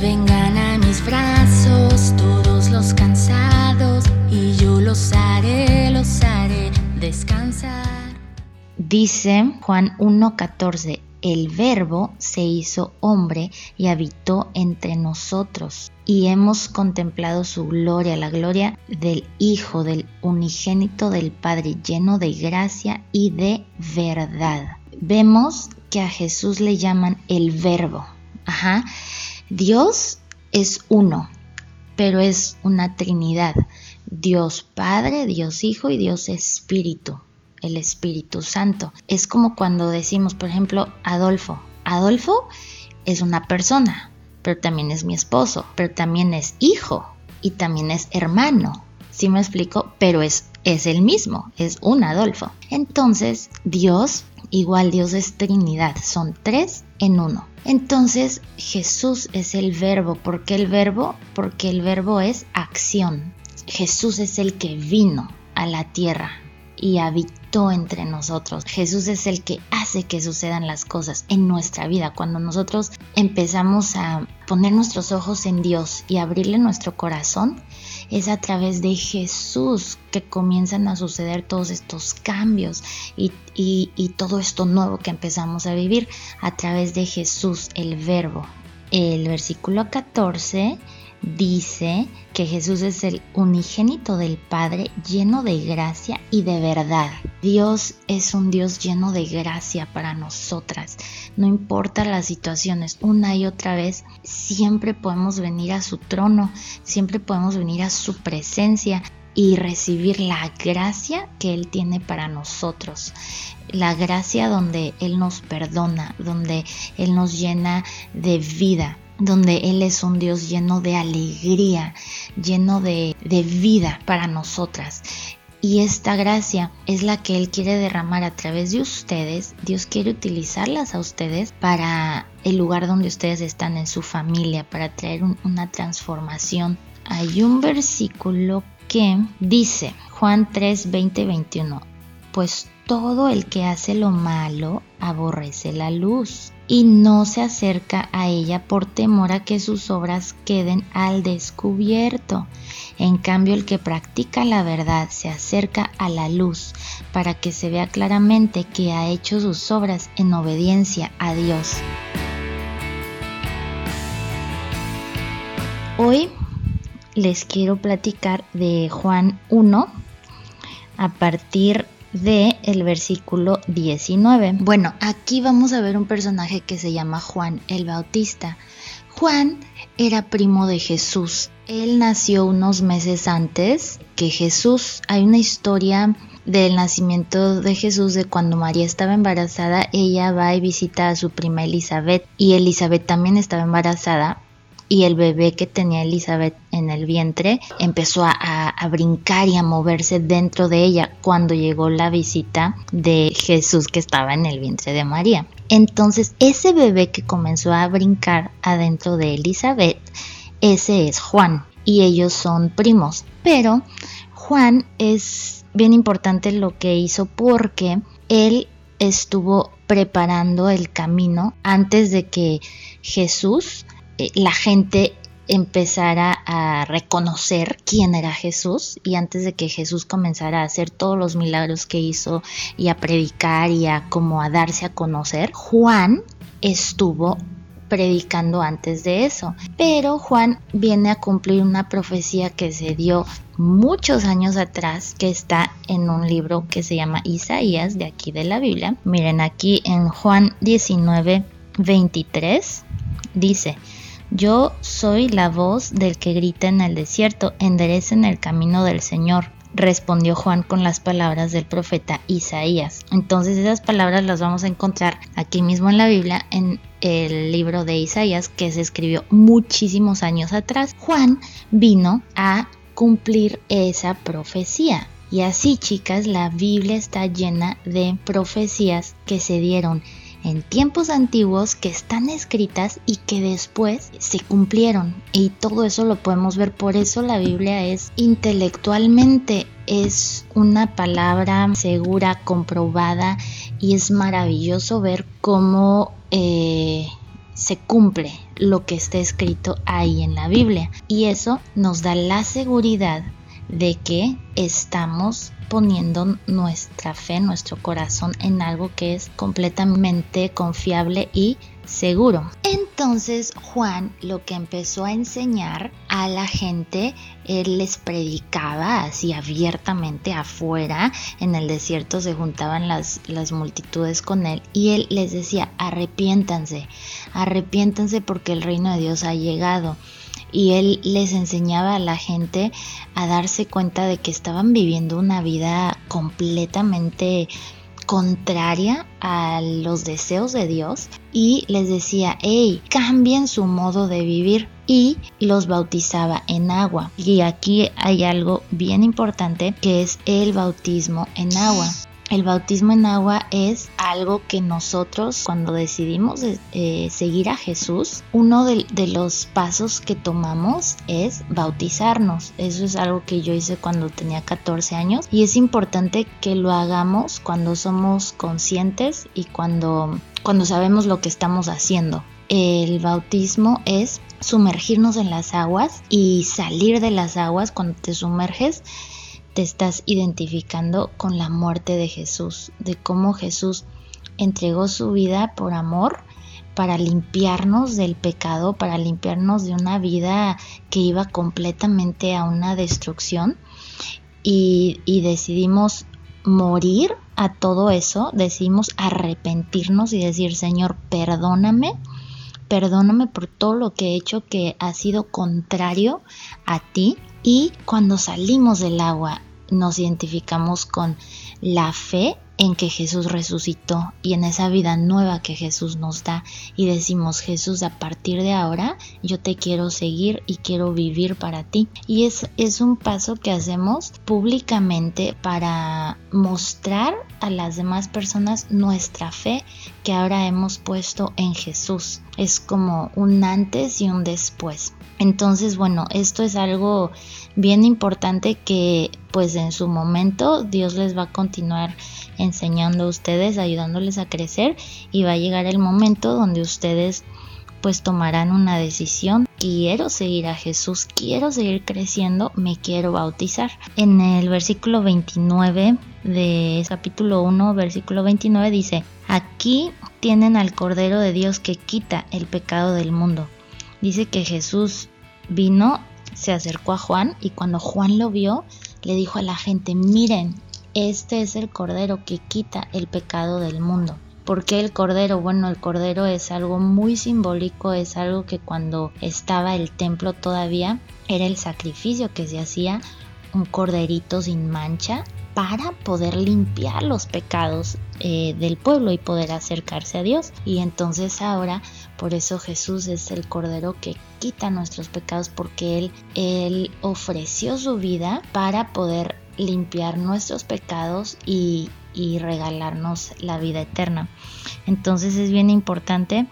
Vengan a mis brazos todos los cansados y yo los haré, los haré descansar. Dice Juan 1.14, el verbo se hizo hombre y habitó entre nosotros y hemos contemplado su gloria, la gloria del Hijo, del unigénito del Padre, lleno de gracia y de verdad. Vemos que a Jesús le llaman el verbo. Ajá. Dios es uno, pero es una Trinidad. Dios Padre, Dios Hijo y Dios Espíritu, el Espíritu Santo. Es como cuando decimos, por ejemplo, Adolfo. Adolfo es una persona, pero también es mi esposo, pero también es hijo y también es hermano. ¿Sí me explico? Pero es, es el mismo, es un Adolfo. Entonces, Dios, igual Dios es Trinidad, son tres en uno. Entonces Jesús es el verbo. ¿Por qué el verbo? Porque el verbo es acción. Jesús es el que vino a la tierra y habitó entre nosotros. Jesús es el que hace que sucedan las cosas en nuestra vida. Cuando nosotros empezamos a poner nuestros ojos en Dios y abrirle nuestro corazón, es a través de Jesús que comienzan a suceder todos estos cambios y, todo esto nuevo que empezamos a vivir a través de Jesús, el verbo. El versículo 14 dice que Jesús es el unigénito del Padre lleno de gracia y de verdad. Dios es un Dios lleno de gracia para nosotras. No importa las situaciones, una y otra vez, siempre podemos venir a su trono, siempre podemos venir a su presencia y recibir la gracia que Él tiene para nosotros. La gracia donde Él nos perdona, donde Él nos llena de vida donde Él es un Dios lleno de alegría, lleno de, vida para nosotras. Y esta gracia es la que Él quiere derramar a través de ustedes. Dios quiere utilizarlas a ustedes para el lugar donde ustedes están en su familia, para traer una transformación. Hay un versículo que dice, Juan 3, 20, 21, pues todo el que hace lo malo aborrece la luz y no se acerca a ella por temor a que sus obras queden al descubierto. En cambio, el que practica la verdad se acerca a la luz para que se vea claramente que ha hecho sus obras en obediencia a Dios. Hoy les quiero platicar de Juan 1 a partir de el versículo 19. Bueno, aquí vamos a ver un personaje que se llama Juan el Bautista. Juan era primo de Jesús. Él nació unos meses antes que Jesús. Hay una historia del nacimiento de Jesús, de cuando María estaba embarazada, ella va y visita a su prima Elizabeth y Elizabeth también estaba embarazada y el bebé que tenía Elizabeth en el vientre empezó a, brincar y a moverse dentro de ella cuando llegó la visita de Jesús que estaba en el vientre de María. Entonces ese bebé que comenzó a brincar adentro de Elizabeth, ese es Juan y ellos son primos. Pero Juan es bien importante lo que hizo porque él estuvo preparando el camino antes de que Jesús eh, la gente empezara a reconocer quién era Jesús y antes de que Jesús comenzara a hacer todos los milagros que hizo y a predicar y a como a darse a conocer, Juan estuvo predicando antes de eso. Pero Juan viene a cumplir una profecía que se dio muchos años atrás, que está en un libro que se llama Isaías, de aquí de la Biblia. Miren aquí en Juan 19, 23, dice, yo soy la voz del que grita en el desierto, enderecen el camino del Señor respondió Juan con las palabras del profeta Isaías. Entonces esas palabras las vamos a encontrar aquí mismo en la Biblia, en el libro de Isaías, que se escribió muchísimos años atrás. Juan vino a cumplir esa profecía. Y así, chicas, la Biblia está llena de profecías que se dieron en tiempos antiguos que están escritas y que después se cumplieron. Y todo eso lo podemos ver, por eso la Biblia es intelectualmente, es una palabra segura, comprobada y es maravilloso ver cómo... Eh, se cumple lo que está escrito ahí en la Biblia. Y eso nos da la seguridad de que estamos poniendo nuestra fe, nuestro corazón en algo que es completamente confiable y seguro. Entonces Juan lo que empezó a enseñar a la gente, él les predicaba así abiertamente afuera, en el desierto se juntaban las, multitudes con él y él les decía, arrepiéntanse, arrepiéntanse porque el reino de Dios ha llegado y él les enseñaba a la gente a darse cuenta de que estaban viviendo una vida completamente contraria a los deseos de Dios y les decía, hey, cambien su modo de vivir y los bautizaba en agua. Y aquí hay algo bien importante que es el bautismo en agua. El bautismo en agua es algo que nosotros cuando decidimos eh, seguir a Jesús, uno de, los pasos que tomamos es bautizarnos. Eso es algo que yo hice cuando tenía 14 años y es importante que lo hagamos cuando somos conscientes y cuando, cuando sabemos lo que estamos haciendo. El bautismo es sumergirnos en las aguas y salir de las aguas cuando te sumerges te estás identificando con la muerte de Jesús, de cómo Jesús entregó su vida por amor para limpiarnos del pecado, para limpiarnos de una vida que iba completamente a una destrucción. Y, decidimos morir a todo eso, decidimos arrepentirnos y decir, Señor, perdóname, perdóname por todo lo que he hecho que ha sido contrario a ti y cuando salimos del agua nos identificamos con la fe en que Jesús resucitó y en esa vida nueva que Jesús nos da y decimos Jesús a partir de ahora yo te quiero seguir y quiero vivir para ti y es, es un paso que hacemos públicamente para mostrar a las demás personas nuestra fe que ahora hemos puesto en Jesús. Es como un antes y un después. Entonces bueno esto es algo bien importante que pues en su momento Dios les va a continuar enseñando a ustedes, ayudándoles a crecer y va a llegar el momento donde ustedes pues tomarán una decisión. Quiero seguir a Jesús, quiero seguir creciendo, me quiero bautizar. En el versículo 29 de capítulo 1, versículo 29 dice, aquí tienen al Cordero de Dios que quita el pecado del mundo. Dice que Jesús vino, se acercó a Juan y cuando Juan lo vio, le dijo a la gente, miren, este es el Cordero que quita el pecado del mundo. ¿Por qué el cordero? Bueno, el cordero es algo muy simbólico, es algo que cuando estaba el templo todavía era el sacrificio que se hacía, un corderito sin mancha para poder limpiar los pecados eh, del pueblo y poder acercarse a Dios. Y entonces ahora, por eso Jesús es el Cordero que quita nuestros pecados porque Él, él ofreció su vida para poder limpiar nuestros pecados y, regalarnos la vida eterna. Entonces es bien importante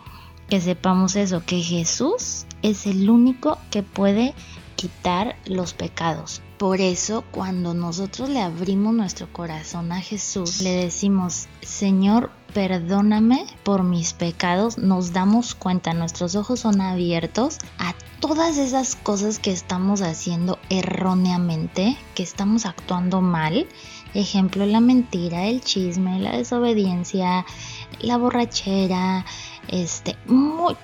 que sepamos eso, que Jesús es el único que puede quitar los pecados. Por eso cuando nosotros le abrimos nuestro corazón a Jesús, le decimos, Señor, perdóname por mis pecados, nos damos cuenta, nuestros ojos son abiertos a todas esas cosas que estamos haciendo erróneamente, que estamos actuando mal. Ejemplo, la mentira, el chisme, la desobediencia, la borrachera, este,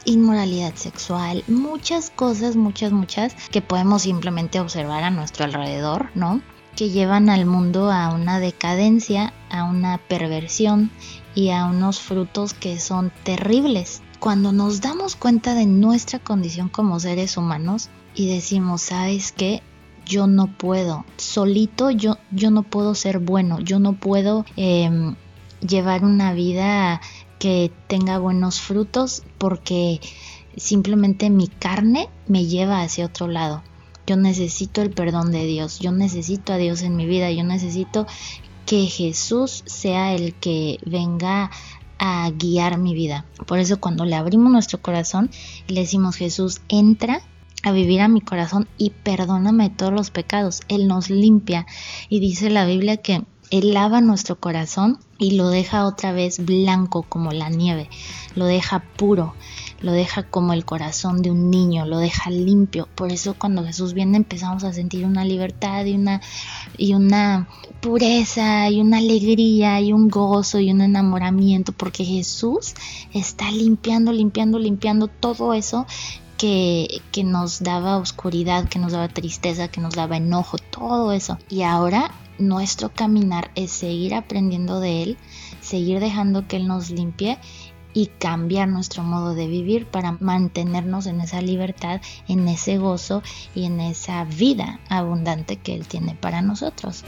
inmoralidad sexual, muchas cosas, muchas, muchas que podemos simplemente observar a nuestro alrededor, ¿no? Que llevan al mundo a una decadencia, a una perversión y a unos frutos que son terribles. Cuando nos damos cuenta de nuestra condición como seres humanos y decimos, ¿sabes qué? Yo no puedo, solito yo, yo no puedo ser bueno, yo no puedo em, llevar una vida que tenga buenos frutos porque simplemente mi carne me lleva hacia otro lado. Yo necesito el perdón de Dios, yo necesito a Dios en mi vida, yo necesito que Jesús sea el que venga a guiar mi vida. Por eso cuando le abrimos nuestro corazón y le decimos Jesús, entra a vivir a mi corazón y perdóname todos los pecados. Él nos limpia y dice la Biblia que Él lava nuestro corazón y lo deja otra vez blanco como la nieve, lo deja puro. Lo deja como el corazón de un niño, lo deja limpio. Por eso cuando Jesús viene empezamos a sentir una libertad y una, y una pureza y una alegría y un gozo y un enamoramiento, porque Jesús está limpiando, limpiando, limpiando todo eso que, que, nos daba oscuridad, que nos daba tristeza, que nos daba enojo, todo eso. Y ahora nuestro caminar es seguir aprendiendo de Él, seguir dejando que Él nos limpie y cambiar nuestro modo de vivir para mantenernos en esa libertad, en ese gozo y en esa vida abundante que Él tiene para nosotros.